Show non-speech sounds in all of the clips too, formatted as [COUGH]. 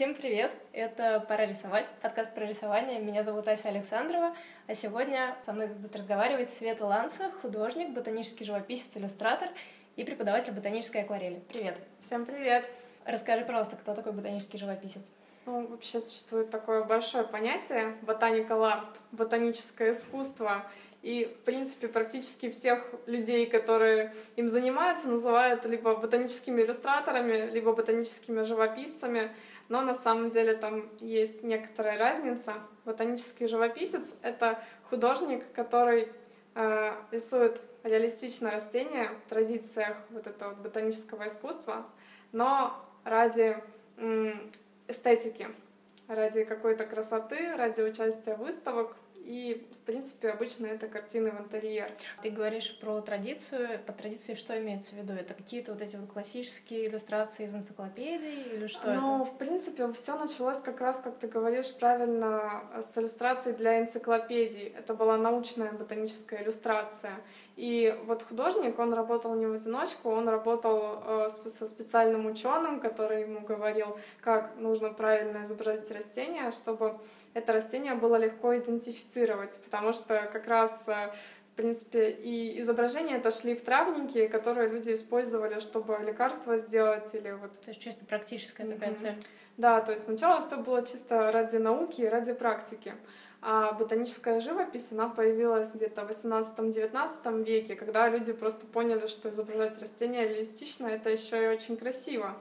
Всем привет! Это «Пора рисовать», подкаст про рисование. Меня зовут Ася Александрова, а сегодня со мной будет разговаривать Света Ланца, художник, ботанический живописец, иллюстратор и преподаватель ботанической акварели. Привет! Всем привет! Расскажи, пожалуйста, кто такой ботанический живописец? Ну, вообще существует такое большое понятие ботаникал арт, ботаническое искусство. И, в принципе, практически всех людей, которые им занимаются, называют либо ботаническими иллюстраторами, либо ботаническими живописцами но на самом деле там есть некоторая разница. Ботанический живописец — это художник, который э, рисует реалистично растения в традициях вот этого ботанического искусства, но ради эстетики, ради какой-то красоты, ради участия выставок и, в принципе, обычно это картины в интерьер. Ты говоришь про традицию. По традиции что имеется в виду? Это какие-то вот эти вот классические иллюстрации из энциклопедий или что ну, это? Ну, в принципе, все началось как раз, как ты говоришь правильно, с иллюстраций для энциклопедий. Это была научная ботаническая иллюстрация. И вот художник, он работал не в одиночку, он работал э, со специальным ученым, который ему говорил, как нужно правильно изобразить растение, чтобы это растение было легко идентифицировать, потому что как раз э, в принципе, и изображения это шли в травники, которые люди использовали, чтобы лекарства сделать или вот... То есть чисто практическая mm-hmm. такая цель. Да, то есть сначала все было чисто ради науки и ради практики. А ботаническая живопись, она появилась где-то в 18-19 веке, когда люди просто поняли, что изображать растения реалистично — это еще и очень красиво.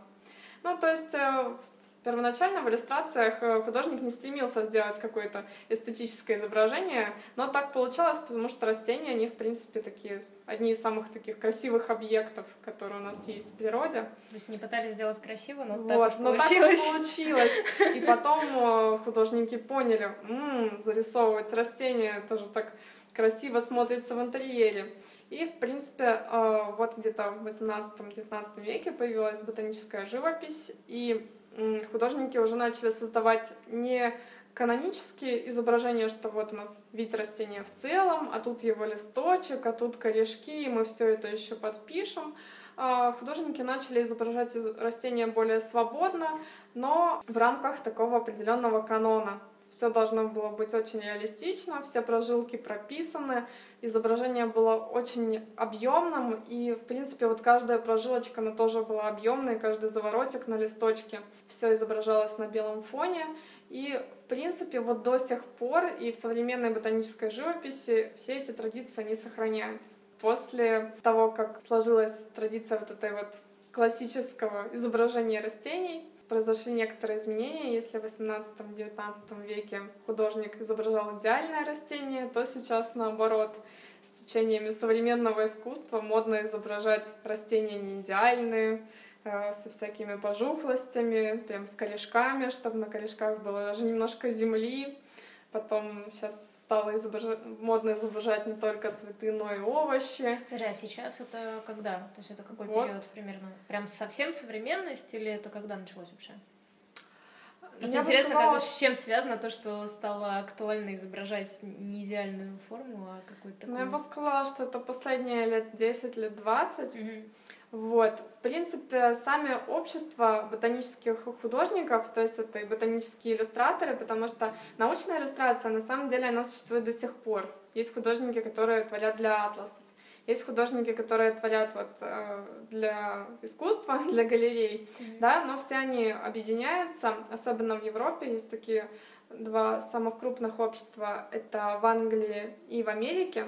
Ну, то есть э, Первоначально в иллюстрациях э, художник не стремился сделать какое-то эстетическое изображение, но так получалось, потому что растения, они, в принципе, такие, одни из самых таких красивых объектов, которые у нас есть в природе. То есть не пытались сделать красиво, но вот, так уж но получилось. так уж получилось. И потом э, художники поняли, м-м, зарисовывать растения тоже так красиво смотрится в интерьере. И, в принципе, э, вот где-то в 18-19 веке появилась ботаническая живопись, и художники уже начали создавать не канонические изображения, что вот у нас вид растения в целом, а тут его листочек, а тут корешки, и мы все это еще подпишем. А художники начали изображать растения более свободно, но в рамках такого определенного канона. Все должно было быть очень реалистично, все прожилки прописаны, изображение было очень объемным, и, в принципе, вот каждая прожилочка, она тоже была объемной, каждый заворотик на листочке, все изображалось на белом фоне, и, в принципе, вот до сих пор и в современной ботанической живописи все эти традиции, они сохраняются. После того, как сложилась традиция вот этой вот классического изображения растений, произошли некоторые изменения. Если в 18-19 веке художник изображал идеальное растение, то сейчас наоборот. С течениями современного искусства модно изображать растения не идеальные, э, со всякими пожухлостями, прям с корешками, чтобы на корешках было даже немножко земли. Потом сейчас стало изображать, модно изображать не только цветы, но и овощи. Да, сейчас это когда? То есть это какой вот. период примерно? Прям совсем современность или это когда началось вообще? Просто Я интересно, сказала... как, с чем связано то, что стало актуально изображать не идеальную форму, а какую-то. Ну, я бы сказала, что это последние лет 10, лет 20. Угу. Вот. В принципе, сами общества ботанических художников, то есть это и ботанические иллюстраторы, потому что научная иллюстрация, на самом деле, она существует до сих пор. Есть художники, которые творят для атласов. Есть художники, которые творят вот э, для искусства, [LAUGHS] для галерей, mm-hmm. да, но все они объединяются, особенно в Европе есть такие два самых крупных общества, это в Англии и в Америке.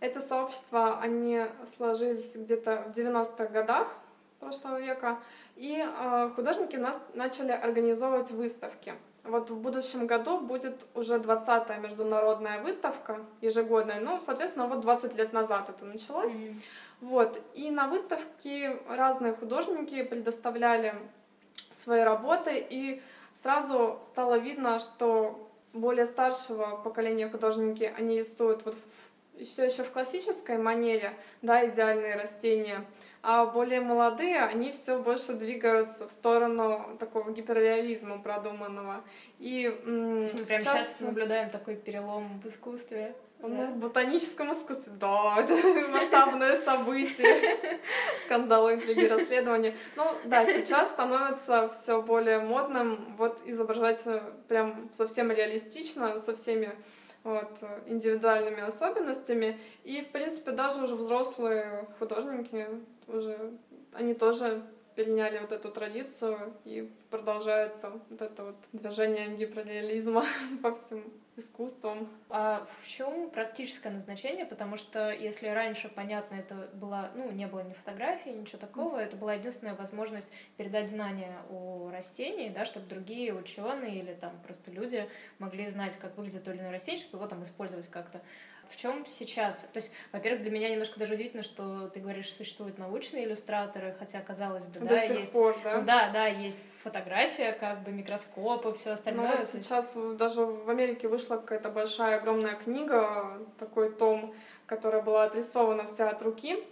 Эти сообщества, они сложились где-то в 90-х годах прошлого века, и э, художники нас начали организовывать выставки. Вот в будущем году будет уже 20-я международная выставка ежегодная, ну, соответственно, вот 20 лет назад это началось. Mm-hmm. Вот, и на выставке разные художники предоставляли свои работы, и сразу стало видно, что более старшего поколения художники, они рисуют вот все еще в классической манере, да, идеальные растения, а более молодые, они все больше двигаются в сторону такого гиперреализма продуманного. И мы сейчас... прямо сейчас наблюдаем такой перелом в искусстве. Ну, в ботаническом искусстве, да, [LAUGHS] это масштабное событие. [LAUGHS] Скандалы, интриги, расследования. Ну, да, сейчас становится все более модным вот изображать прям совсем реалистично, со всеми вот, индивидуальными особенностями. И, в принципе, даже уже взрослые художники уже, они тоже переняли вот эту традицию и продолжается вот это вот движение гиперреализма [LAUGHS] по всем искусством. А в чем практическое назначение? Потому что если раньше, понятно, это была, ну, не было ни фотографии, ничего такого, mm. это была единственная возможность передать знания о растении, да, чтобы другие ученые или там просто люди могли знать, как выглядит то или иное растение, чтобы его там использовать как-то в чем сейчас? То есть, во-первых, для меня немножко даже удивительно, что ты говоришь, существуют научные иллюстраторы, хотя, казалось бы, До да, сих есть... пор, да? Ну да, да, есть фотография, как бы микроскопы, все остальное. Ну вот сейчас даже в Америке вышла какая-то большая, огромная книга, такой том, которая была отрисована вся от руки.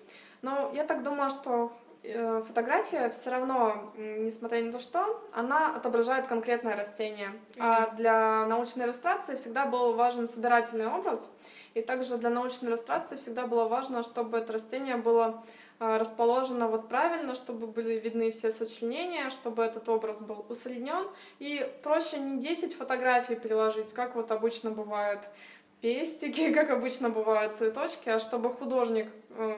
Но я так думаю, что э, фотография все равно, несмотря ни на то что, она отображает конкретное растение. Mm-hmm. А для научной иллюстрации всегда был важен собирательный образ. И также для научной иллюстрации всегда было важно, чтобы это растение было а, расположено вот правильно, чтобы были видны все сочленения, чтобы этот образ был усреднен. И проще не 10 фотографий переложить, как вот обычно бывает пестики, [LAUGHS] как обычно бывают цветочки, а чтобы художник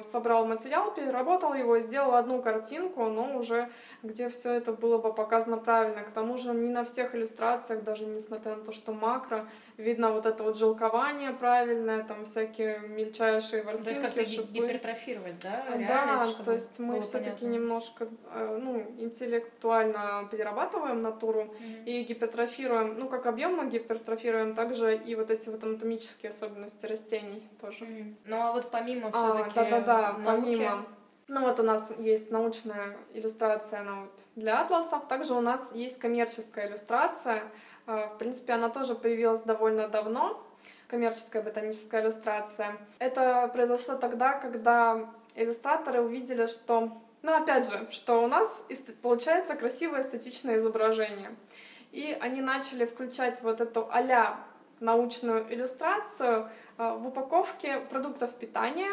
собрал материал, переработал его, сделал одну картинку, но уже где все это было бы показано правильно. К тому же не на всех иллюстрациях, даже несмотря на то, что макро, видно вот это вот жилкование правильное, там всякие мельчайшие ворсинки, То есть как гипертрофировать, да? да, то есть мы все-таки немножко э, ну, интеллектуально перерабатываем натуру mm-hmm. и гипертрофируем, ну как объем мы гипертрофируем, также и вот эти вот анатомические особенности растений тоже. Mm-hmm. Ну а вот помимо все-таки да-да-да, помимо... Ну вот у нас есть научная иллюстрация она вот для атласов, также у нас есть коммерческая иллюстрация. А, в принципе, она тоже появилась довольно давно, коммерческая ботаническая иллюстрация. Это произошло тогда, когда иллюстраторы увидели, что, ну опять же, что у нас получается красивое эстетичное изображение. И они начали включать вот эту а научную иллюстрацию а, в упаковке продуктов питания,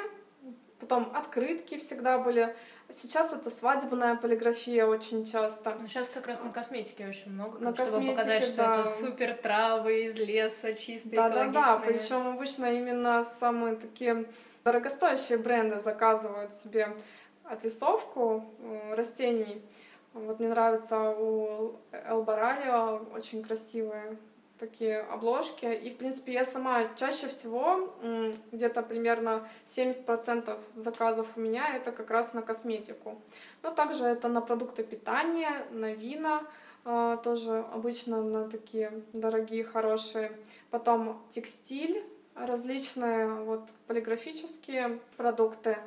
Потом открытки всегда были. Сейчас это свадебная полиграфия очень часто. Сейчас как раз на косметике очень много, на чтобы косметике, показать, что да. это супер травы из леса, чистые, Да, да, да. Причем обычно именно самые такие дорогостоящие бренды заказывают себе отрисовку э, растений. Вот мне нравится у Элбаралио очень красивые такие обложки. И, в принципе, я сама чаще всего, где-то примерно 70% заказов у меня это как раз на косметику. Но также это на продукты питания, на вина, а, тоже обычно на такие дорогие, хорошие. Потом текстиль, различные вот полиграфические продукты,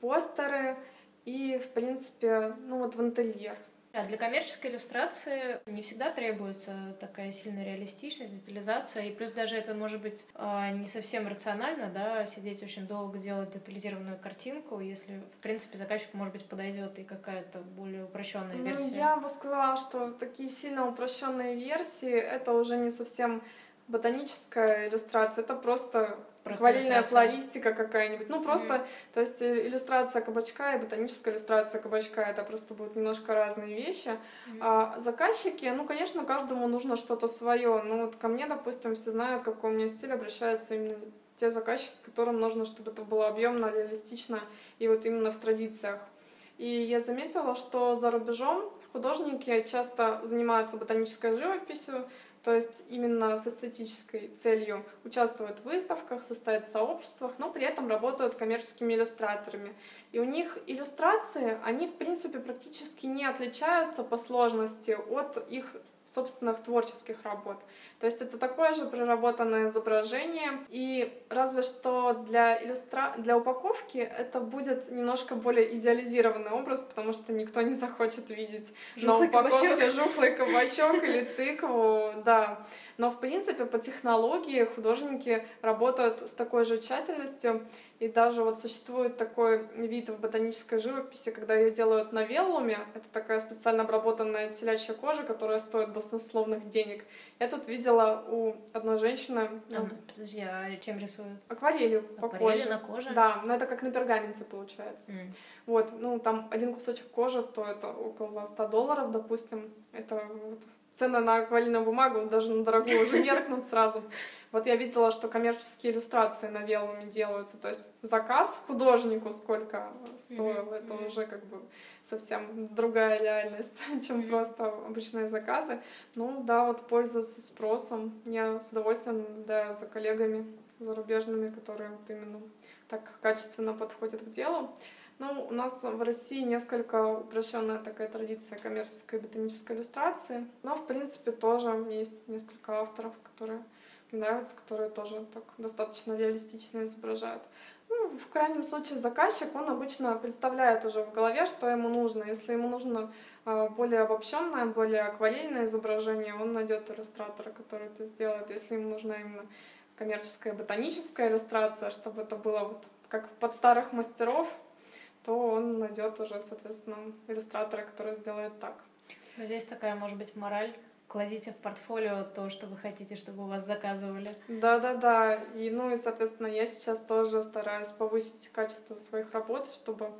постеры и, в принципе, ну вот в интерьер. Да, для коммерческой иллюстрации не всегда требуется такая сильная реалистичность, детализация, и плюс даже это может быть э, не совсем рационально, да, сидеть очень долго, делать детализированную картинку, если, в принципе, заказчику, может быть, подойдет и какая-то более упрощенная ну, версия. Я бы сказала, что такие сильно упрощенные версии это уже не совсем ботаническая иллюстрация, это просто акварельная флористика какая-нибудь. Ну, просто, mm-hmm. то есть э, иллюстрация кабачка и ботаническая иллюстрация кабачка это просто будут немножко разные вещи. Mm-hmm. А заказчики, ну, конечно, каждому нужно что-то свое. Ну, вот ко мне, допустим, все знают, какой у меня стиль, обращаются именно те заказчики, которым нужно, чтобы это было объемно, реалистично и вот именно в традициях. И я заметила, что за рубежом художники часто занимаются ботанической живописью, то есть именно с эстетической целью участвуют в выставках, состоят в сообществах, но при этом работают коммерческими иллюстраторами. И у них иллюстрации, они в принципе практически не отличаются по сложности от их собственных творческих работ. То есть это такое же проработанное изображение, и разве что для, иллюстра... для упаковки это будет немножко более идеализированный образ, потому что никто не захочет видеть жухлый на упаковке кабачок. жухлый кабачок или тыкву, да. Но, в принципе, по технологии художники работают с такой же тщательностью, И даже вот существует такой вид в ботанической живописи, когда ее делают на веллуме. Это такая специально обработанная телячья кожа, которая стоит баснословных денег. Я тут видела у одной женщины... А, подожди, а чем рисуют? Акварелью по коже. на коже? Да, но это как на пергаменте получается. Mm. Вот, ну там один кусочек кожи стоит около 100 долларов, допустим. Это вот цены на акварельную бумагу даже на дорогую уже [LAUGHS] меркнут сразу. Вот я видела, что коммерческие иллюстрации на велуме делаются, то есть заказ художнику сколько стоил, mm-hmm. это уже как бы совсем другая реальность, [LAUGHS] чем mm-hmm. просто обычные заказы. Ну да, вот пользуются спросом. Я с удовольствием наблюдаю за коллегами зарубежными, которые вот именно так качественно подходят к делу. Ну, у нас в России несколько упрощенная такая традиция коммерческой ботанической иллюстрации, но, в принципе, тоже есть несколько авторов, которые мне нравятся, которые тоже так достаточно реалистично изображают. Ну, в крайнем случае заказчик, он обычно представляет уже в голове, что ему нужно. Если ему нужно а, более обобщенное, более акварельное изображение, он найдет иллюстратора, который это сделает. Если ему нужна именно коммерческая ботаническая иллюстрация, чтобы это было вот как под старых мастеров, то он найдет уже, соответственно, иллюстратора, который сделает так. Но здесь такая, может быть, мораль. Кладите в портфолио то, что вы хотите, чтобы у вас заказывали. Да-да-да. И, ну и, соответственно, я сейчас тоже стараюсь повысить качество своих работ, чтобы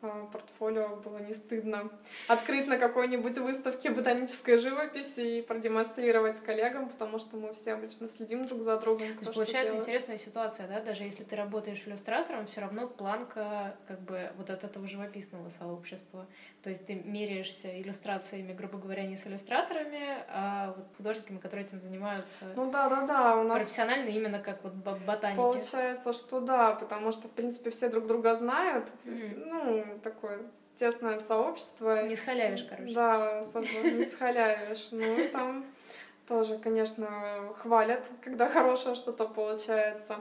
портфолио было не стыдно открыть на какой-нибудь выставке ботанической живописи и продемонстрировать коллегам, потому что мы все обычно следим друг за другом. То есть получается интересная ситуация, да, даже если ты работаешь иллюстратором, все равно планка как бы вот от этого живописного сообщества. То есть ты меряешься иллюстрациями, грубо говоря, не с иллюстраторами, а вот художниками, которые этим занимаются. Ну да, да, да, у нас профессионально именно как вот ботаники. Получается, что да, потому что в принципе все друг друга знают, mm-hmm. ну такое тесное сообщество. Не схалявишь, короче. Да, не схалявишь. Ну, там тоже, конечно, хвалят, когда хорошее что-то получается.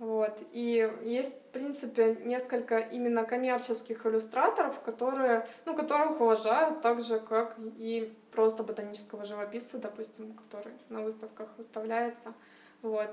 Вот. И есть, в принципе, несколько именно коммерческих иллюстраторов, которые, ну, которых уважают так же, как и просто ботанического живописца, допустим, который на выставках выставляется. Вот.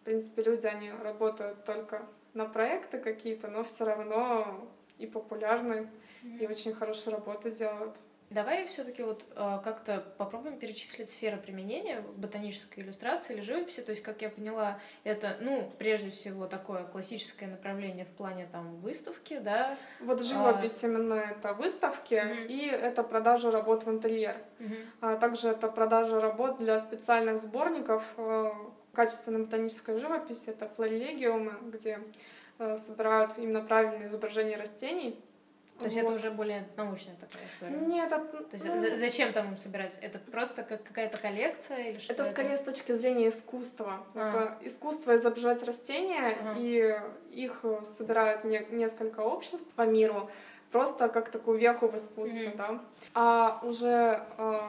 В принципе, люди, они работают только на проекты какие-то, но все равно и популярны, mm-hmm. и очень хорошую работу делают. Давай все-таки вот э, как-то попробуем перечислить сферы применения ботанической иллюстрации или живописи. То есть, как я поняла, это, ну, прежде всего, такое классическое направление в плане там выставки, да? Вот живопись а... именно это выставки, mm-hmm. и это продажа работ в интерьер. Mm-hmm. А также это продажа работ для специальных сборников э, качественной ботанической живописи. Это флорелегиумы, где Э, собирают именно правильные изображения растений. То есть вот. это уже более научная такая история? Нет, это... То есть ну, зачем там собирать? Это просто как какая-то коллекция или что это? Это скорее с точки зрения искусства. А. Это искусство изображать растения, ага. и их собирают не, несколько обществ по миру, просто как такую веху в искусстве, mm-hmm. да. А уже э,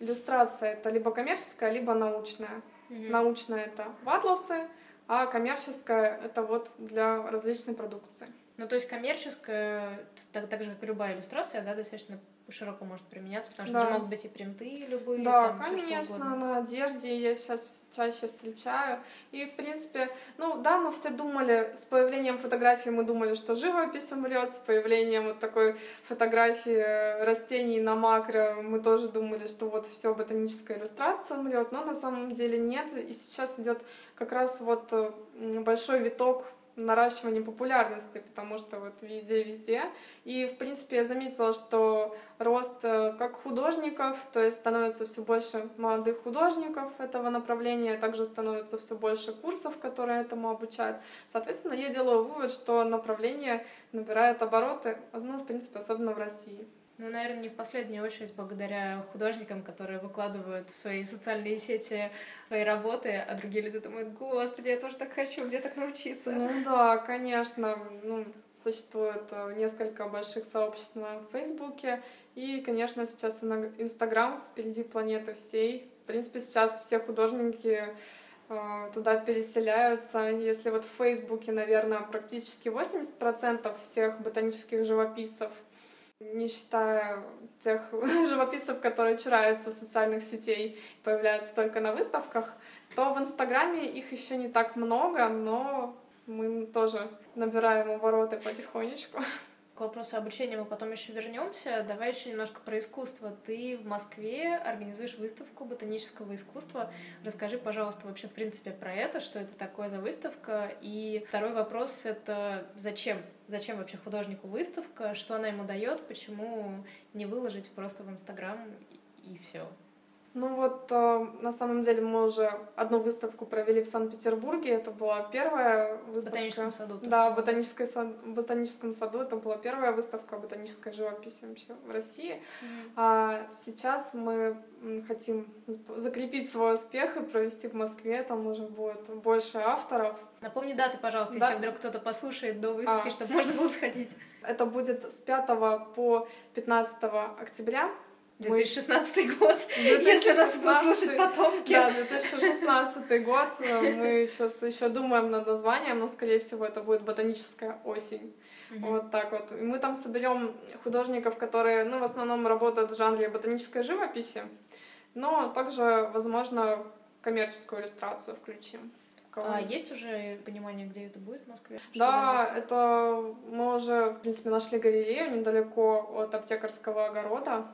иллюстрация это либо коммерческая, либо научная. Mm-hmm. Научная это в атласы, а коммерческая — это вот для различной продукции. Ну, то есть коммерческая, так, так же, как и любая иллюстрация, да, достаточно широко может применяться, потому что да. же могут быть и принты любые. Да, там, конечно, на одежде я сейчас чаще встречаю. И, в принципе, ну да, мы все думали, с появлением фотографии мы думали, что живопись умрет, с появлением вот такой фотографии растений на макро мы тоже думали, что вот все ботаническая иллюстрация умрет, но на самом деле нет. И сейчас идет как раз вот большой виток наращивание популярности, потому что вот везде-везде. И, в принципе, я заметила, что рост э, как художников, то есть становится все больше молодых художников этого направления, также становится все больше курсов, которые этому обучают. Соответственно, я делаю вывод, что направление набирает обороты, ну, в принципе, особенно в России. Ну, наверное, не в последнюю очередь благодаря художникам, которые выкладывают в свои социальные сети свои работы, а другие люди думают, господи, я тоже так хочу, где так научиться? Ну да, конечно, ну, существует э, несколько больших сообществ на Фейсбуке, и, конечно, сейчас Инстаграм впереди планеты всей. В принципе, сейчас все художники э, туда переселяются. Если вот в Фейсбуке, наверное, практически 80% всех ботанических живописцев — не считая тех [LAUGHS] живописцев, которые чураются социальных сетей, появляются только на выставках, то в Инстаграме их еще не так много, но мы тоже набираем обороты потихонечку. К вопросу обучения мы потом еще вернемся. Давай еще немножко про искусство. Ты в Москве организуешь выставку ботанического искусства. Расскажи, пожалуйста, вообще в принципе про это, что это такое за выставка. И второй вопрос — это зачем? Зачем вообще художнику выставка? Что она ему дает? Почему не выложить просто в Инстаграм и все? Ну вот, э, на самом деле мы уже одну выставку провели в Санкт-Петербурге. Это была первая выставка. В ботаническом саду. Да, в ботанической сад... ботаническом саду. Это была первая выставка ботанической живописи вообще в России. Mm-hmm. А сейчас мы хотим закрепить свой успех и провести в Москве. Там уже будет больше авторов. Напомни даты, пожалуйста, да. если вдруг кто-то послушает до выставки, а. чтобы можно было сходить. Это будет с 5 по 15 октября. 2016 год, [LAUGHS] 2016, если нас будут слушать потомки. Да, 2016 год. Мы сейчас еще думаем над названием, но, скорее всего, это будет ботаническая осень. Угу. Вот так вот. И мы там соберем художников, которые, ну, в основном работают в жанре ботанической живописи, но также, возможно, коммерческую иллюстрацию включим. А есть уже понимание, где это будет в Москве? Что да, это мы уже, в принципе, нашли галерею недалеко от аптекарского огорода.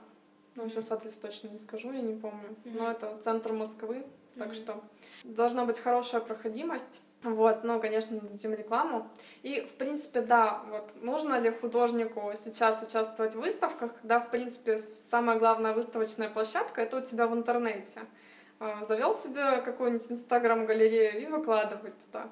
Ну, сейчас адрес точно не скажу, я не помню. Mm-hmm. Но это центр Москвы, так mm-hmm. что должна быть хорошая проходимость. Вот, ну, конечно, дадим рекламу. И, в принципе, да, вот, нужно ли художнику сейчас участвовать в выставках, когда, в принципе, самая главная выставочная площадка — это у тебя в интернете. А, завел себе какую-нибудь инстаграм-галерею и выкладывать туда.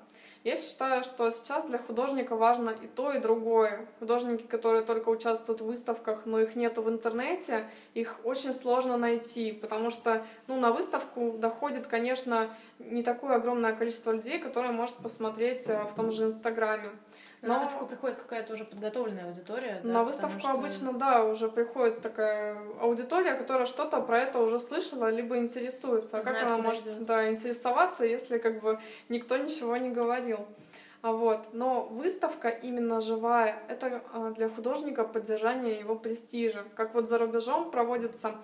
Я считаю, что сейчас для художника важно и то, и другое. Художники, которые только участвуют в выставках, но их нету в интернете, их очень сложно найти, потому что ну, на выставку доходит, конечно, не такое огромное количество людей, которое может посмотреть э, в том же Инстаграме. Но... На выставку приходит какая-то уже подготовленная аудитория. Да, на выставку что... обычно, да, уже приходит такая аудитория, которая что-то про это уже слышала, либо интересуется. А как она может да, интересоваться, если как бы никто ничего не говорил? А вот. Но выставка именно живая, это а, для художника поддержание его престижа. Как вот за рубежом проводится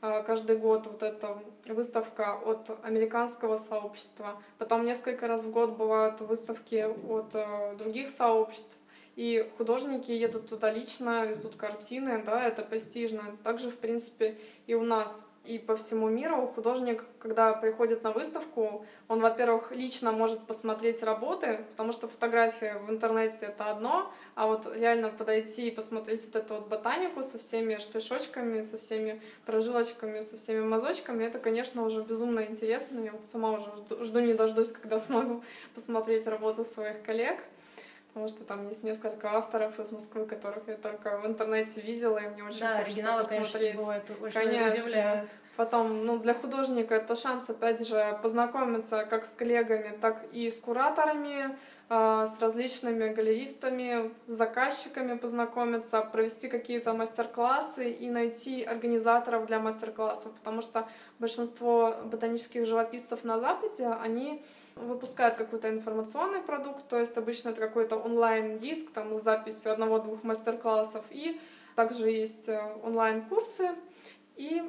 каждый год вот эта выставка от американского сообщества. Потом несколько раз в год бывают выставки от э, других сообществ. И художники едут туда лично, везут картины, да, это престижно. Также, в принципе, и у нас и по всему миру художник, когда приходит на выставку, он, во-первых, лично может посмотреть работы, потому что фотография в интернете — это одно, а вот реально подойти и посмотреть вот эту вот ботанику со всеми штришочками, со всеми прожилочками, со всеми мазочками, это, конечно, уже безумно интересно. Я вот сама уже жду, жду не дождусь, когда [LAUGHS] смогу посмотреть работу своих коллег потому что там есть несколько авторов из Москвы, которых я только в интернете видела, и мне очень да, хочется посмотреть. Конечно, очень конечно. Потом, ну, для художника это шанс, опять же, познакомиться как с коллегами, так и с кураторами, с различными галеристами, с заказчиками познакомиться, провести какие-то мастер-классы и найти организаторов для мастер-классов, потому что большинство ботанических живописцев на Западе, они выпускают какой-то информационный продукт, то есть обычно это какой-то онлайн-диск там с записью одного-двух мастер-классов, и также есть э, онлайн-курсы, и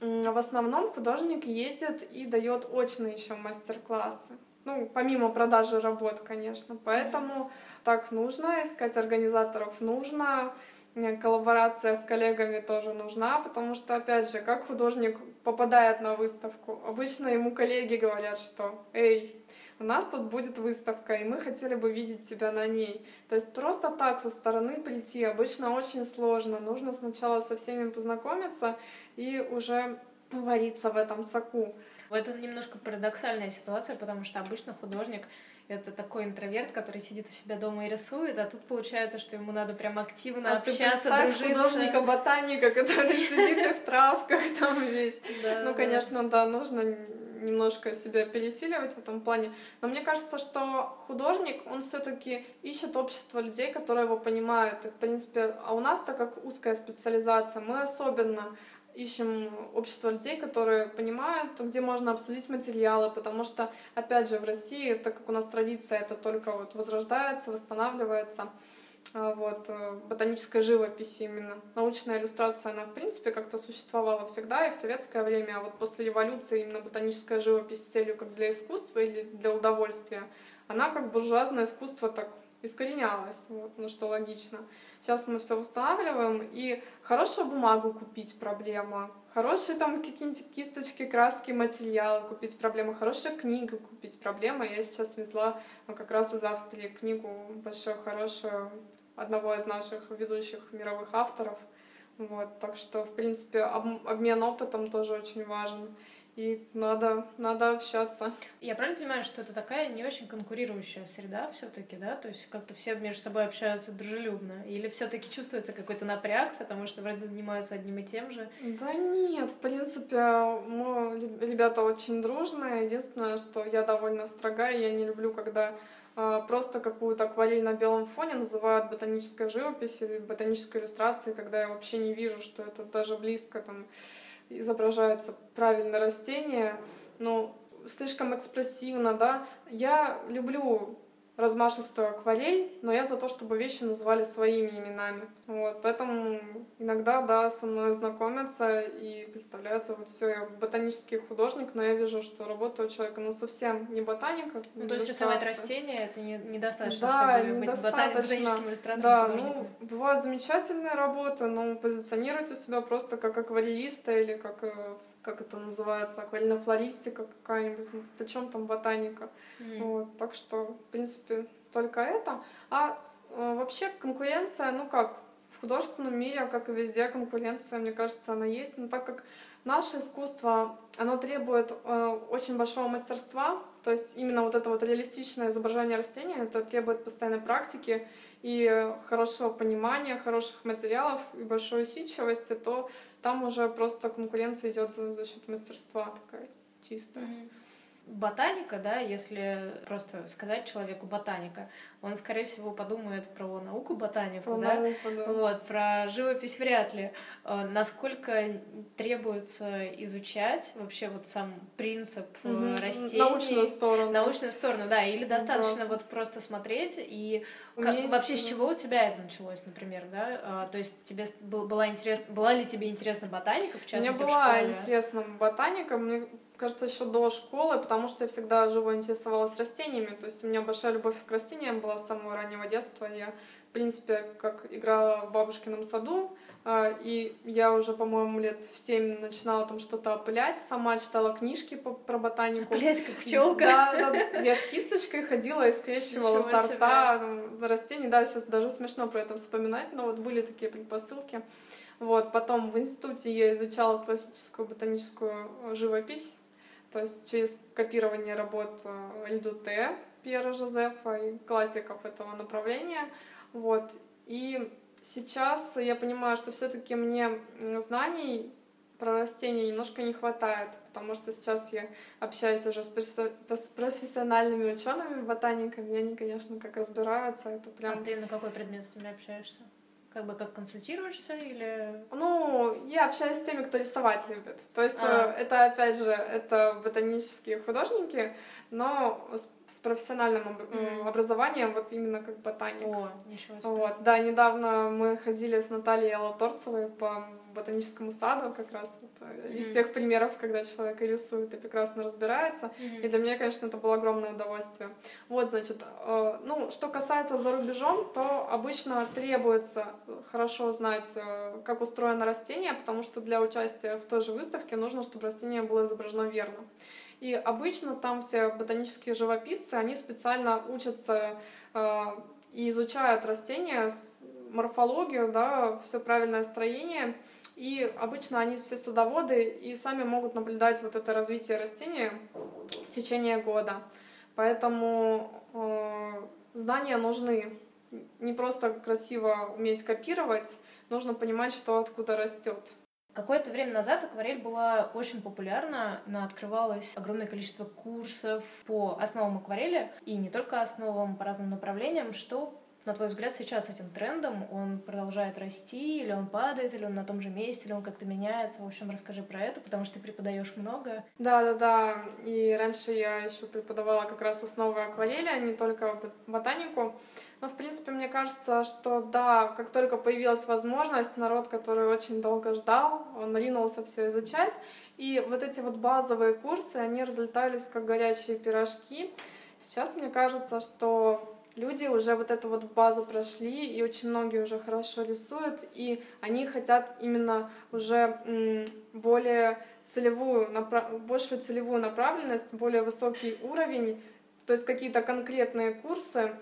в основном художник ездит и дает очные еще мастер-классы. Ну, помимо продажи работ, конечно. Поэтому так нужно искать организаторов, нужно э, коллаборация с коллегами тоже нужна, потому что, опять же, как художник попадает на выставку, обычно ему коллеги говорят, что «Эй, у нас тут будет выставка, и мы хотели бы видеть тебя на ней. То есть просто так со стороны прийти обычно очень сложно. Нужно сначала со всеми познакомиться и уже вариться в этом соку. Это немножко парадоксальная ситуация, потому что обычно художник это такой интроверт, который сидит у себя дома и рисует, а тут получается, что ему надо прям активно а общаться, ты дружиться. художника-ботаника, который [LAUGHS] сидит и в травках там весь. Ну, конечно, да, нужно немножко себя пересиливать в этом плане. Но мне кажется, что художник, он все-таки ищет общество людей, которые его понимают. И, в принципе, а у нас так как узкая специализация, мы особенно ищем общество людей, которые понимают, где можно обсудить материалы, потому что, опять же, в России, так как у нас традиция, это только вот возрождается, восстанавливается, а, вот, э, ботаническая живопись именно. Научная иллюстрация, она, в принципе, как-то существовала всегда и в советское время, а вот после революции именно ботаническая живопись с целью как для искусства или для удовольствия, она как буржуазное искусство так искоренялась, вот, ну что логично. Сейчас мы все восстанавливаем, и хорошую бумагу купить проблема, хорошие там какие-нибудь кисточки, краски, материалы купить проблема, хорошая книга купить проблема. Я сейчас везла ну, как раз из Австрии книгу большую, хорошую, одного из наших ведущих мировых авторов. Вот, так что, в принципе, об, обмен опытом тоже очень важен и надо, надо общаться. Я правильно понимаю, что это такая не очень конкурирующая среда все-таки, да? То есть как-то все между собой общаются дружелюбно? Или все-таки чувствуется какой-то напряг, потому что вроде занимаются одним и тем же? Да нет, в принципе, мы ребята очень дружные. Единственное, что я довольно строгая, я не люблю, когда а, просто какую-то акварель на белом фоне называют ботанической живописью или ботанической иллюстрацией, когда я вообще не вижу, что это даже близко там изображается правильно растение, но слишком экспрессивно, да. Я люблю размашистую акварель, но я за то, чтобы вещи называли своими именами. Вот, поэтому иногда, да, со мной знакомятся и представляются вот все, я ботанический художник, но я вижу, что работа у человека, ну, совсем не ботаника. Ну, то есть рисовать растения, это не, недостаточно, да, чтобы недостаточно. быть ботаническим Да, ну, бывают замечательные работы, но позиционируйте себя просто как акварелиста или как э, как это называется, акварельная флористика какая-нибудь, причем там ботаника. Mm. Вот, так что, в принципе, только это. А э, вообще конкуренция, ну как, в художественном мире, как и везде, конкуренция, мне кажется, она есть. Но так как наше искусство, оно требует э, очень большого мастерства, то есть именно вот это вот реалистичное изображение растения, это требует постоянной практики и хорошего понимания, хороших материалов и большой усидчивости, то там уже просто конкуренция идет за, за счет мастерства такая чистая. Mm-hmm. Ботаника, да, если просто сказать человеку ботаника, он, скорее всего, подумает про науку ботанику, да? Науку, да. Вот, про живопись вряд ли. А, насколько требуется изучать вообще вот сам принцип угу. растений? Научную сторону. Научную сторону, да. Или достаточно просто. вот просто смотреть и как, вообще с чего у тебя это началось, например, да? А, то есть тебе была интересна, была ли тебе интересна ботаника в частности? Мне была интересна ботаника. Мне кажется, еще до школы, потому что я всегда живо интересовалась растениями. То есть у меня большая любовь к растениям была с самого раннего детства. Я, в принципе, как играла в бабушкином саду, а, и я уже, по-моему, лет в семь начинала там что-то опылять, сама читала книжки по, про ботанику. Опылять как пчелка. Да, да, я с кисточкой ходила и скрещивала Ничего сорта себе. растений. Да, сейчас даже смешно про это вспоминать, но вот были такие предпосылки. Вот, потом в институте я изучала классическую ботаническую живопись, то есть через копирование работ Льдуте, э, Пьера Жозефа и классиков этого направления. Вот. И сейчас я понимаю, что все-таки мне знаний про растения немножко не хватает, потому что сейчас я общаюсь уже с профессиональными учеными, ботаниками, и они, конечно, как разбираются, это прям... А ты на какой предмет с ними общаешься? Как бы как консультируешься или... Ну, я общаюсь с теми, кто рисовать любит. То есть а. Э, это, опять же, это ботанические художники, но с, с профессиональным об, mm. образованием, вот именно как ботаник. О, ничего себе. Вот, да, недавно мы ходили с Натальей Алаторцевой по ботаническому саду как раз вот, mm-hmm. из тех примеров, когда человек рисует и прекрасно разбирается. Mm-hmm. И для меня, конечно, это было огромное удовольствие. Вот, значит, э, ну, что касается за рубежом, то обычно требуется хорошо знать, э, как устроено растение, потому что для участия в той же выставке нужно, чтобы растение было изображено верно. И обычно там все ботанические живописцы, они специально учатся э, и изучают растения, морфологию, да, все правильное строение, и обычно они все садоводы и сами могут наблюдать вот это развитие растения в течение года. Поэтому э, знания нужны. Не просто красиво уметь копировать, нужно понимать, что откуда растет. Какое-то время назад акварель была очень популярна, она открывалось огромное количество курсов по основам акварели, и не только основам, по разным направлениям, что на твой взгляд, сейчас этим трендом он продолжает расти, или он падает, или он на том же месте, или он как-то меняется? В общем, расскажи про это, потому что ты преподаешь много. Да, да, да. И раньше я еще преподавала как раз основы акварели, а не только ботанику. Но, в принципе, мне кажется, что да, как только появилась возможность, народ, который очень долго ждал, он ринулся все изучать. И вот эти вот базовые курсы, они разлетались как горячие пирожки. Сейчас мне кажется, что люди уже вот эту вот базу прошли, и очень многие уже хорошо рисуют, и они хотят именно уже более целевую, большую целевую направленность, более высокий уровень, то есть какие-то конкретные курсы,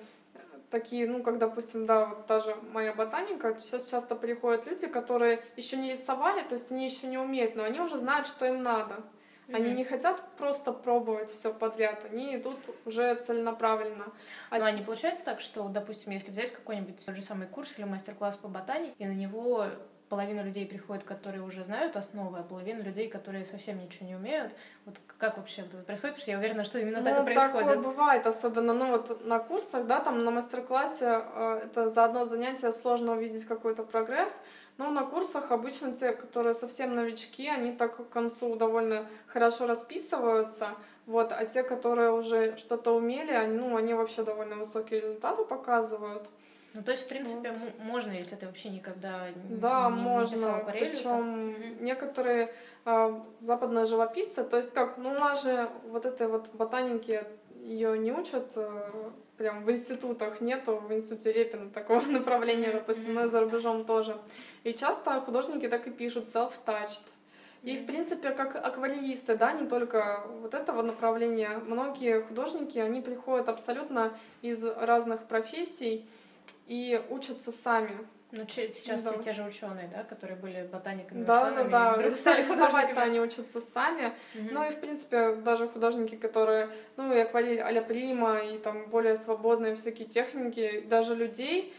такие, ну, как, допустим, да, вот даже моя ботаника, сейчас часто приходят люди, которые еще не рисовали, то есть они еще не умеют, но они уже знают, что им надо. Mm-hmm. Они не хотят просто пробовать все подряд, они идут уже целенаправленно. А, ну, а не получается так, что, допустим, если взять какой-нибудь тот же самый курс или мастер-класс по ботанике, и на него половина людей приходит, которые уже знают основы, а половина людей, которые совсем ничего не умеют. Вот как вообще это происходит? Потому что я уверена, что именно ну, так и происходит. Такое бывает, особенно ну, вот на курсах, да, там на мастер-классе э, это за одно занятие сложно увидеть какой-то прогресс, но на курсах обычно те, которые совсем новички, они так к концу довольно хорошо расписываются, вот, а те, которые уже что-то умели, они, ну, они вообще довольно высокие результаты показывают. Ну, то есть, в принципе, вот. можно, если ты вообще никогда да, не, можно. не акварелью. Причем то... некоторые э, западные живописцы, то есть как, ну, у нас же вот этой вот ботаники ее не учат э, прям в институтах, нету в институте Репина [LAUGHS] такого направления, допустим, но за рубежом тоже. И часто художники так и пишут self-touched. И, в принципе, как акварелисты, да, не только вот этого направления, многие художники, они приходят абсолютно из разных профессий, и учатся сами. Ну, сейчас да. все те же ученые, да, которые были ботаниками. Да, да, да. Рисовать-то они учатся сами. Угу. Ну и, в принципе, даже художники, которые, ну, и акварель а Прима, и там более свободные всякие техники, даже людей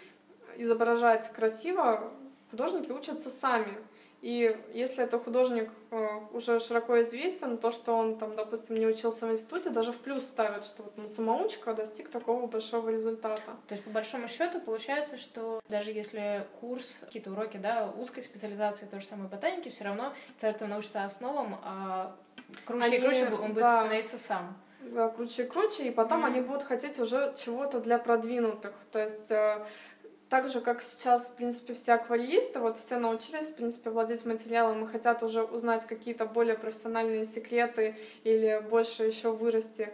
изображать красиво, художники учатся сами. И если это художник э, уже широко известен, то, что он, там, допустим, не учился в институте, даже в плюс ставят, что вот он самоучка достиг такого большого результата. То есть, по большому счету, получается, что даже если курс, какие-то уроки, да, узкой специализации той же самой ботаники, все равно ты научится основам, а круче они, и круче он будет да, становиться сам. Да, круче и круче, и потом mm-hmm. они будут хотеть уже чего-то для продвинутых. То есть э, так же, как сейчас, в принципе, все акварелисты, вот все научились, в принципе, владеть материалом и хотят уже узнать какие-то более профессиональные секреты или больше еще вырасти,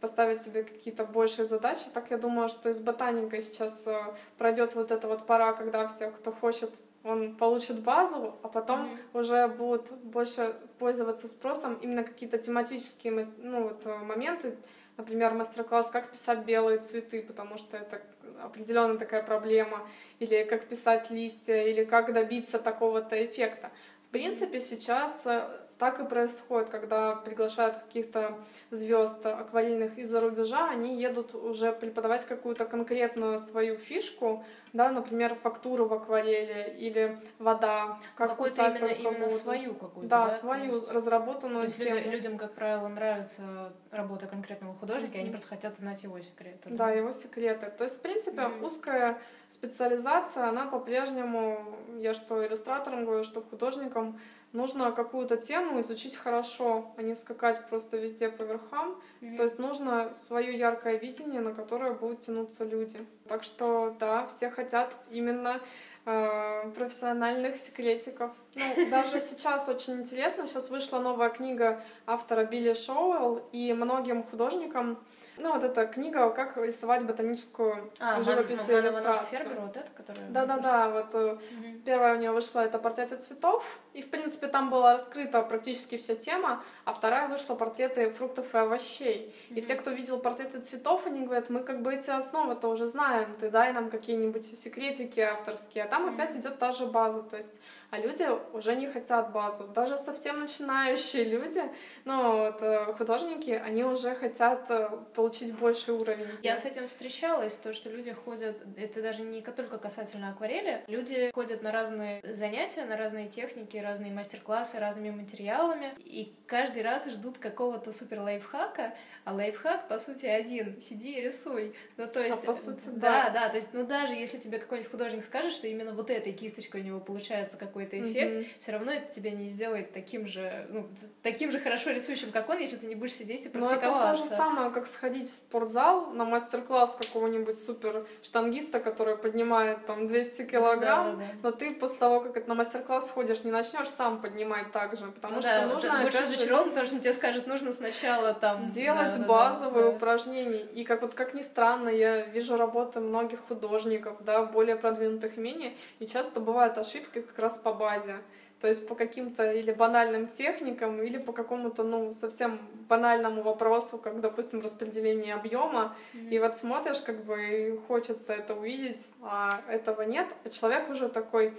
поставить себе какие-то большие задачи. Так я думаю, что и с ботаникой сейчас э, пройдет вот эта вот пора, когда все, кто хочет, он получит базу, а потом mm-hmm. уже будут больше пользоваться спросом именно какие-то тематические ну, вот, э, моменты, например, мастер-класс «Как писать белые цветы», потому что это определенная такая проблема, или как писать листья, или как добиться такого-то эффекта. В принципе, сейчас э, так и происходит, когда приглашают каких-то звезд акварельных из-за рубежа, они едут уже преподавать какую-то конкретную свою фишку, да, например, фактуру в акварели или вода, как какую писать именно, именно свою какую-то. Да, да свою есть, разработанную то тему. Людям, как правило, нравится работа конкретного художника, mm-hmm. и они просто хотят знать его секреты. Да, его секреты. То есть, в принципе, mm-hmm. узкая специализация, она по-прежнему, я что иллюстраторам говорю, что художникам нужно какую-то тему изучить хорошо, а не скакать просто везде по верхам. Mm-hmm. То есть нужно свое яркое видение, на которое будут тянуться люди. Так что да, все хотят именно э, профессиональных секретиков. Ну, [LAUGHS] даже сейчас очень интересно, сейчас вышла новая книга автора Билли Шоуэлл, и многим художникам ну, вот эта книга «Как рисовать ботаническую а, живопись и иллюстрацию». вот это, которая... Да-да-да, вот угу. первая у нее вышла это «Портреты цветов», и, в принципе, там была раскрыта практически вся тема, а вторая вышла «Портреты фруктов и овощей». Угу. И те, кто видел «Портреты цветов», они говорят, мы как бы эти основы-то уже знаем, ты дай нам какие-нибудь секретики авторские, а там угу. опять идет та же база, то есть а люди уже не хотят базу. Даже совсем начинающие люди, ну, вот, э, художники, они уже хотят э, получить больший уровень. Я с этим встречалась, то, что люди ходят, это даже не только касательно акварели, люди ходят на разные занятия, на разные техники, разные мастер-классы, разными материалами, и каждый раз ждут какого-то супер лайфхака, а лайфхак, по сути, один. Сиди и рисуй. Ну, то есть... А по сути, да. Да, да. То есть, ну, даже если тебе какой-нибудь художник скажет, что именно вот этой кисточкой у него получается какой какой-то эффект, mm-hmm. все равно это тебя не сделает таким же, ну, таким же хорошо рисующим, как он, если ты не будешь сидеть и практиковаться. Ну, это то же самое, как сходить в спортзал на мастер-класс какого-нибудь супер штангиста, который поднимает там 200 килограмм, да, да. но ты после того, как на мастер-класс ходишь, не начнешь сам поднимать так же, потому ну, что да, нужно... Ты будешь разочарован, потому что тебе скажут, нужно сначала там... Делать да, базовые да, упражнения. И как вот как ни странно, я вижу работы многих художников, да, более продвинутых менее, и часто бывают ошибки как раз по базе. То есть по каким-то или банальным техникам, или по какому-то, ну, совсем банальному вопросу, как, допустим, распределение объема. Mm-hmm. И вот смотришь, как бы, и хочется это увидеть, а этого нет. А человек уже такой,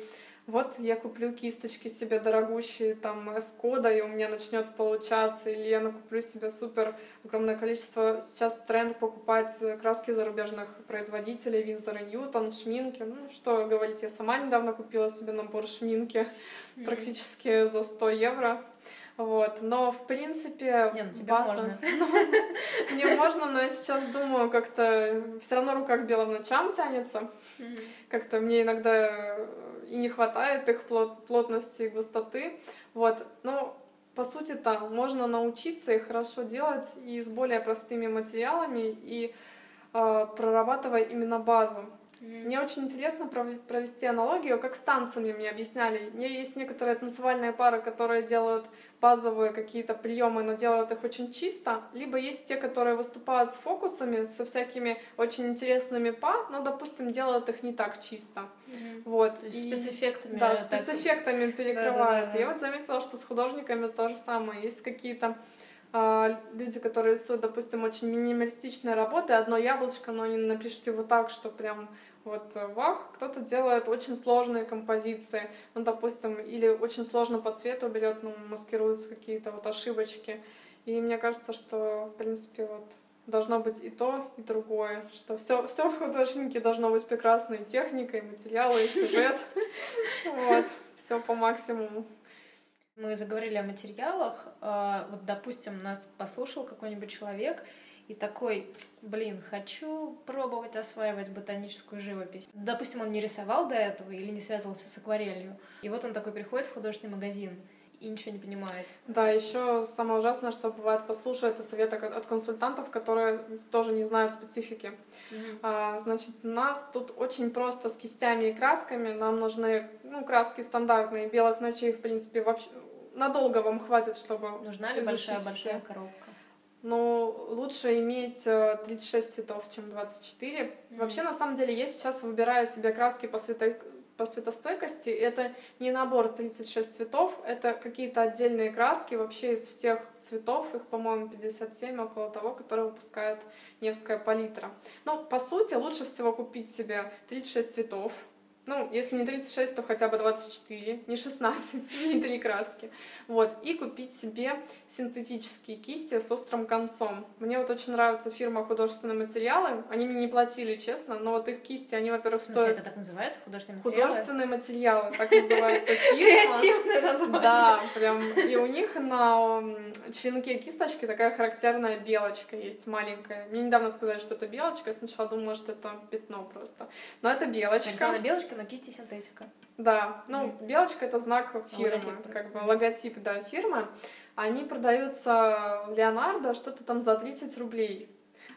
вот я куплю кисточки себе дорогущие, там, S-кода, и у меня начнет получаться, или я накуплю себе супер огромное количество, сейчас тренд покупать краски зарубежных производителей, Винзор и Ньютон, шминки, ну, что говорить, я сама недавно купила себе набор шминки mm-hmm. практически за 100 евро, вот, но в принципе Не, ну, база. Можно. [LAUGHS] Ну, мне можно, но я сейчас думаю, как-то все равно рука к белым ночам тянется. Mm-hmm. Как-то мне иногда и не хватает их плотности и густоты. Вот. Но по сути-то можно научиться и хорошо делать и с более простыми материалами, и э, прорабатывая именно базу. Mm-hmm. Мне очень интересно провести аналогию, как с танцами мне объясняли. У меня есть некоторые танцевальные пары, которые делают базовые какие-то приемы, но делают их очень чисто. Либо есть те, которые выступают с фокусами, со всякими очень интересными па, но, допустим, делают их не так чисто. Mm-hmm. Вот. То есть и, спецэффектами. Да, спецэффектами так... перекрывают. Да, да, да. Я вот заметила, что с художниками то же самое. Есть какие-то люди, которые рисуют, допустим, очень минималистичные работы, одно яблочко, но они напишут его так, что прям вот э, вах, кто-то делает очень сложные композиции, ну, допустим, или очень сложно по цвету берет, ну, маскируются какие-то вот ошибочки. И мне кажется, что, в принципе, вот должно быть и то, и другое, что все, все в художнике должно быть прекрасной техникой, материалы, сюжет, [LAUGHS] вот, все по максимуму. Мы заговорили о материалах, а, вот, допустим, нас послушал какой-нибудь человек, и такой, блин, хочу пробовать осваивать ботаническую живопись. Допустим, он не рисовал до этого или не связывался с акварелью. И вот он такой приходит в художественный магазин и ничего не понимает. Да, еще самое ужасное, что бывает, послушает это советы от консультантов, которые тоже не знают специфики. Mm-hmm. А, значит, у нас тут очень просто с кистями и красками. Нам нужны ну, краски стандартные, белых ночей, в принципе, вообще надолго вам хватит, чтобы Нужна ли большая-большая коробка? но лучше иметь 36 э, цветов, чем 24. Mm-hmm. Вообще, на самом деле, я сейчас выбираю себе краски по, свето... по светостойкости. Это не набор 36 цветов, это какие-то отдельные краски вообще из всех цветов, их, по-моему, 57, около того, которые выпускает Невская палитра. Но, по сути, лучше всего купить себе 36 цветов, ну, если не 36, то хотя бы 24, не 16, [LAUGHS] не три краски. Вот, и купить себе синтетические кисти с острым концом. Мне вот очень нравится фирма «Художественные материалы». Они мне не платили, честно, но вот их кисти, они, во-первых, стоят... Это так называется? Художественные материалы? Художественные материалы, так [LAUGHS] называется фирма. Креативное название. Да, прям. И у них на черенке кисточки такая характерная белочка есть, маленькая. Мне недавно сказали, что это белочка, я сначала думала, что это пятно просто. Но это белочка. Белочка, белочка, но кисти синтетика. Да, ну, mm. белочка это знак фирмы, логотип как бы логотип, да, фирмы. Они продаются в Леонардо что-то там за 30 рублей.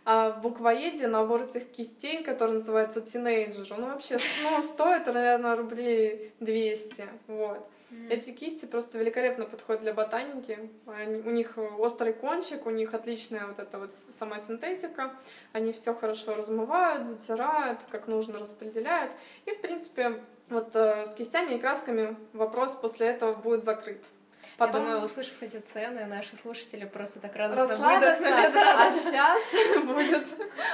А в буквоеде набор этих кистей, который называется Teenager, он вообще ну, стоит, наверное, рублей 200. Вот. Mm. Эти кисти просто великолепно подходят для ботаники. Они, у них острый кончик, у них отличная вот эта вот сама синтетика. Они все хорошо размывают, затирают, как нужно распределяют. И, в принципе, вот э, с кистями и красками вопрос после этого будет закрыт. Потом... Я думаю, услышав эти цены, наши слушатели просто так радостно Расслабятся, [LAUGHS] да, а сейчас [LAUGHS] будет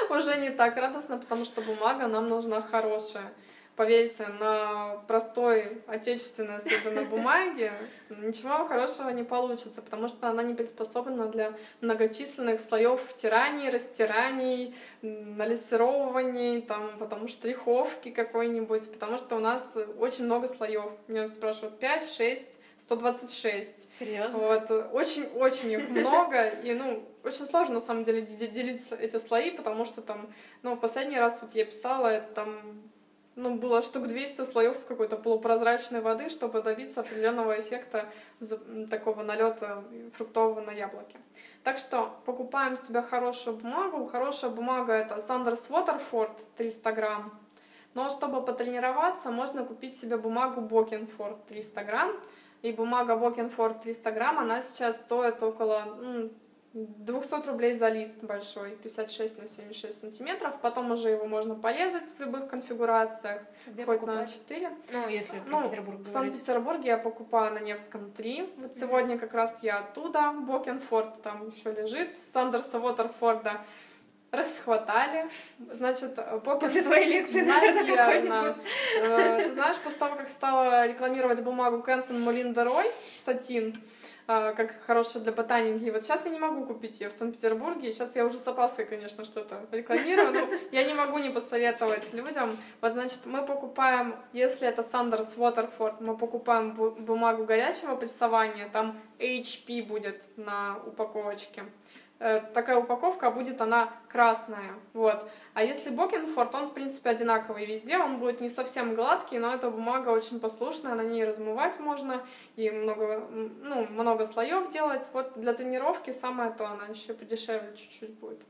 уже не так радостно, потому что бумага нам нужна хорошая поверьте, на простой отечественной, особенно бумаге, ничего хорошего не получится, потому что она не приспособлена для многочисленных слоев втираний, растираний, налессировываний, там, потом штриховки какой-нибудь, потому что у нас очень много слоев. Меня спрашивают 5, 6, 126. Серьезно? Вот. Очень-очень их много. И, ну, очень сложно, на самом деле, делить эти слои, потому что там, ну, в последний раз вот я писала, там ну, было штук 200 слоев какой-то полупрозрачной воды, чтобы добиться определенного эффекта такого налета фруктового на яблоке. Так что покупаем себе хорошую бумагу. Хорошая бумага это Sanders Waterford 300 грамм. Но чтобы потренироваться, можно купить себе бумагу Бокенфорд 300 грамм. И бумага Бокенфорд 300 грамм, она сейчас стоит около 200 рублей за лист большой, 56 на 76 сантиметров. Потом уже его можно порезать в любых конфигурациях, Где хоть покупать? на 4. Ну, если в Ну, Петербург в Санкт-Петербурге я покупаю на Невском 3. Вот сегодня как раз я оттуда. Бокенфорд там еще лежит. Сандерса Уотерфорда расхватали. Значит, Бокен... После твоей лекции, наверное, [LAUGHS] Наверно. какой-нибудь. Э, Ты знаешь, после того, как стала рекламировать бумагу Кэнсон Мулин Дорой, сатин, э, как хорошая для ботаники. Вот сейчас я не могу купить ее в Санкт-Петербурге. Сейчас я уже с опаской, конечно, что-то рекламирую. Но я не могу не посоветовать людям. Вот, значит, мы покупаем, если это Сандерс Waterford, мы покупаем бу- бумагу горячего прессования. Там HP будет на упаковочке. Э, Такая упаковка, будет она красная. Вот. А если Бокенфорд, он, в принципе, одинаковый везде, он будет не совсем гладкий, но эта бумага очень послушная, на ней размывать можно, и много, ну, много слоев делать. Вот для тренировки самое то, она еще подешевле чуть-чуть будет.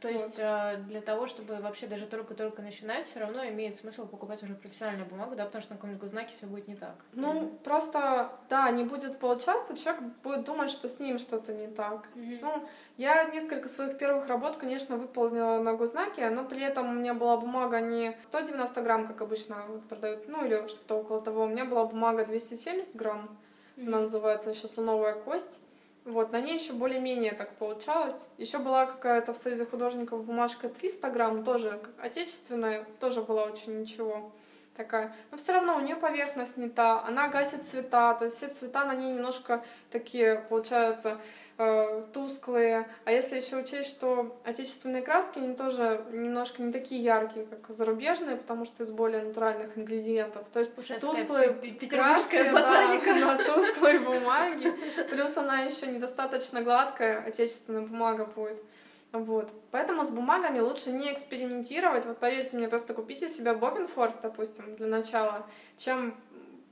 То есть э, для того, чтобы вообще даже только-только начинать, все равно имеет смысл покупать уже профессиональную бумагу, да, потому что на каком-нибудь знаке все будет не так. Ну, просто, да, не будет получаться, человек будет думать, что с ним что-то не так. Мгм. Ну, я несколько своих первых работ, конечно, выполнила на госзнаке, но при этом у меня была бумага не 190 грамм, как обычно вот продают, ну или что-то около того. У меня была бумага 270 грамм, она называется еще слоновая кость. Вот, на ней еще более-менее так получалось. Еще была какая-то в Союзе художников бумажка 300 грамм, тоже отечественная, тоже была очень ничего такая. Но все равно у нее поверхность не та, она гасит цвета, то есть все цвета на ней немножко такие получаются э, тусклые. А если еще учесть, что отечественные краски, они тоже немножко не такие яркие, как зарубежные, потому что из более натуральных ингредиентов. То есть Получается, тусклые краски, ботаника. да, на тусклой бумаге. Плюс она еще недостаточно гладкая, отечественная бумага будет. Вот. Поэтому с бумагами лучше не экспериментировать. Вот поверьте мне, просто купите себе Бокенфорд, допустим, для начала, чем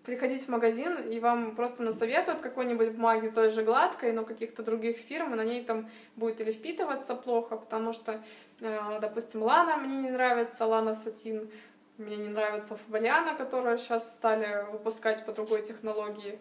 приходить в магазин, и вам просто насоветуют какой-нибудь бумаги той же гладкой, но каких-то других фирм, и на ней там будет или впитываться плохо, потому что, э, допустим, Лана мне не нравится, Лана Сатин, мне не нравится Фабриана, которую сейчас стали выпускать по другой технологии,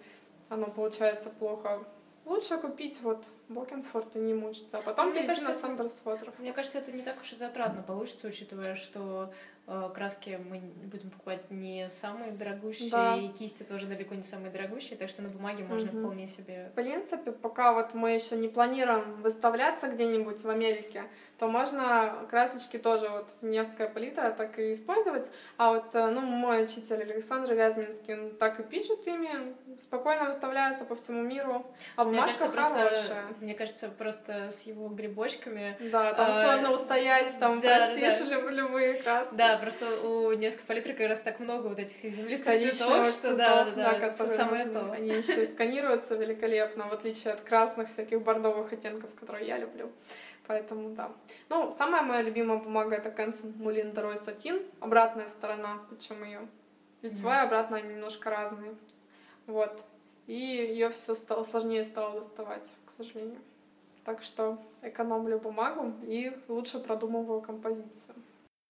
оно получается плохо. Лучше купить вот Бокенфорд и не мучиться, а потом Мне перейти кажется, на Сандерс. Мне кажется, это не так уж и затратно получится, учитывая, что краски мы будем покупать не самые дорогущие, Да. и кисти тоже далеко не самые дорогущие, так что на бумаге можно Мгм. вполне себе... В принципе, пока вот мы еще не планируем выставляться где-нибудь в Америке, то можно красочки тоже вот Невская палитра так и использовать. А вот, э, ну, мой учитель Александр Вязьминский, он так и пишет ими, спокойно выставляется по всему миру. А Мне бумажка кажется, просто, хорошая. мне кажется, просто с его грибочками... Да, там А, сложно устоять, там да, простишь да. люб- любые краски. Да, просто у Невской палитры как раз так много вот этих землистых Количество цветов, что да, да, да, которые самое то. Они еще и сканируются великолепно, в отличие от красных всяких бордовых оттенков, которые я люблю. Поэтому да. Ну, самая моя любимая бумага это Canson Мулин Дорой Сатин. Обратная сторона, причем ее лицевая, обратная они немножко разные. Вот. И ее все стало сложнее стало доставать, к сожалению. Так что экономлю бумагу и лучше продумываю композицию.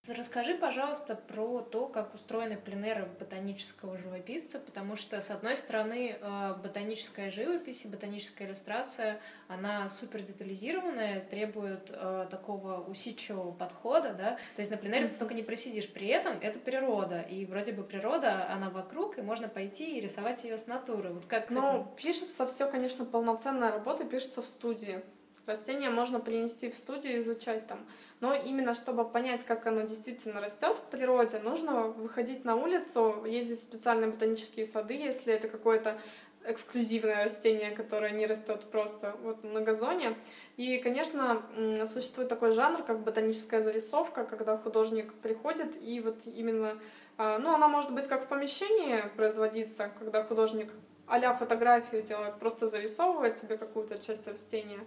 Расскажи, пожалуйста, про то, как устроены пленеры ботанического живописца, потому что, с одной стороны, э, ботаническая живопись и ботаническая иллюстрация, она супер детализированная, требует э, такого усидчивого подхода, да, то есть на пленере ты столько не просидишь, при этом это природа, и вроде бы природа, она вокруг, и можно пойти и рисовать ее с натуры. Вот как этим? Ну, пишется все, конечно, полноценная работа пишется в студии. Растение можно принести в студию изучать там. Но именно чтобы понять, как оно действительно растет в природе, нужно выходить на улицу, ездить в специальные ботанические сады, если это какое-то эксклюзивное растение, которое не растет просто вот на газоне. И, конечно, существует такой жанр, как ботаническая зарисовка, когда художник приходит и вот именно, а, ну, она может быть как в помещении производиться, когда художник а фотографию делает, просто зарисовывает себе какую-то часть растения.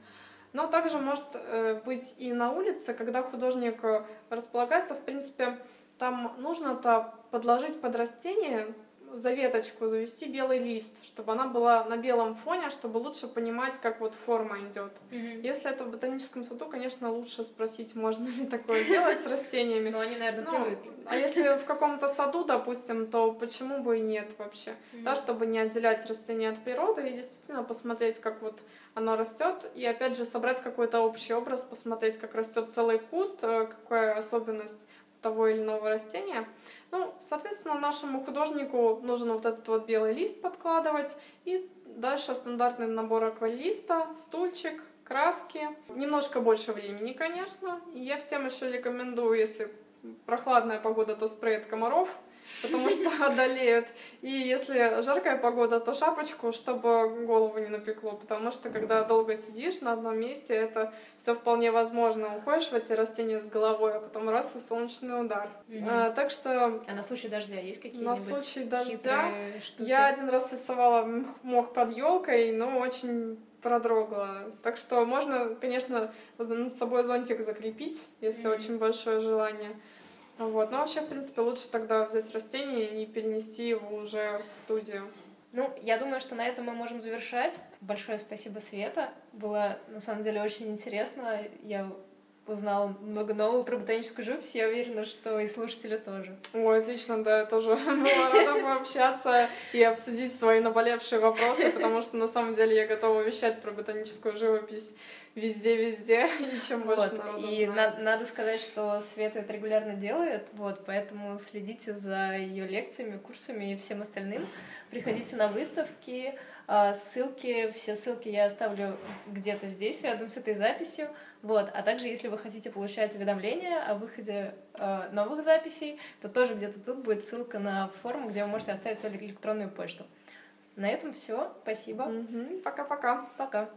Но также может э, быть и на улице, когда художник э, располагается, в принципе, там нужно-то подложить под растение за веточку завести белый лист, чтобы она была на белом фоне, чтобы лучше понимать, как вот форма идет. Мгм. Если это в ботаническом саду, конечно, лучше спросить, можно ли такое делать с [LAUGHS] растениями. Но они, наверное, Ну, привыкли. а если в каком-то саду, допустим, то почему бы и нет вообще? Да, чтобы не отделять растение от природы и действительно посмотреть, как вот оно растет, и опять же собрать какой-то общий образ, посмотреть, как растет целый куст, э, какая особенность того или иного растения. Ну, соответственно, нашему художнику нужен вот этот вот белый лист подкладывать, и дальше стандартный набор акварелиста, стульчик, краски. Немножко больше времени, конечно. Я всем еще рекомендую, если прохладная погода, то спрей от комаров, потому что [LAUGHS] одолеют. И если жаркая погода, то шапочку, чтобы голову не напекло, потому что когда долго сидишь на одном месте, это все вполне возможно. Уходишь в эти растения с головой, а потом раз и солнечный удар. Мгм. А, так что А на случай дождя есть какие-нибудь на случай дождя я один раз рисовала мох под елкой, но очень продрогла. Так что можно, конечно, над собой зонтик закрепить, если Мгм. очень большое желание. Вот. Но вообще, в принципе, лучше тогда взять растение и перенести его уже в студию. Ну, я думаю, что на этом мы можем завершать. Большое спасибо, Света. Было, на самом деле, очень интересно. Я узнала много нового про ботаническую живопись. Я уверена, что и слушатели тоже. Ой, отлично, да, я тоже [LAUGHS] была рада пообщаться и обсудить свои наболевшие вопросы, потому что на самом деле я готова вещать про ботаническую живопись везде-везде, [LAUGHS] и чем больше Вот. народу И знает. на- надо сказать, что Света это регулярно делает, вот, поэтому следите за ее лекциями, курсами и всем остальным. Приходите на выставки, ссылки, все ссылки я оставлю где-то здесь, рядом с этой записью. Вот. А также, если вы хотите получать уведомления о выходе а, новых записей, то тоже где-то тут будет ссылка на форму, где вы можете оставить свою электронную почту. На этом все. Спасибо. Пока-пока. Пока.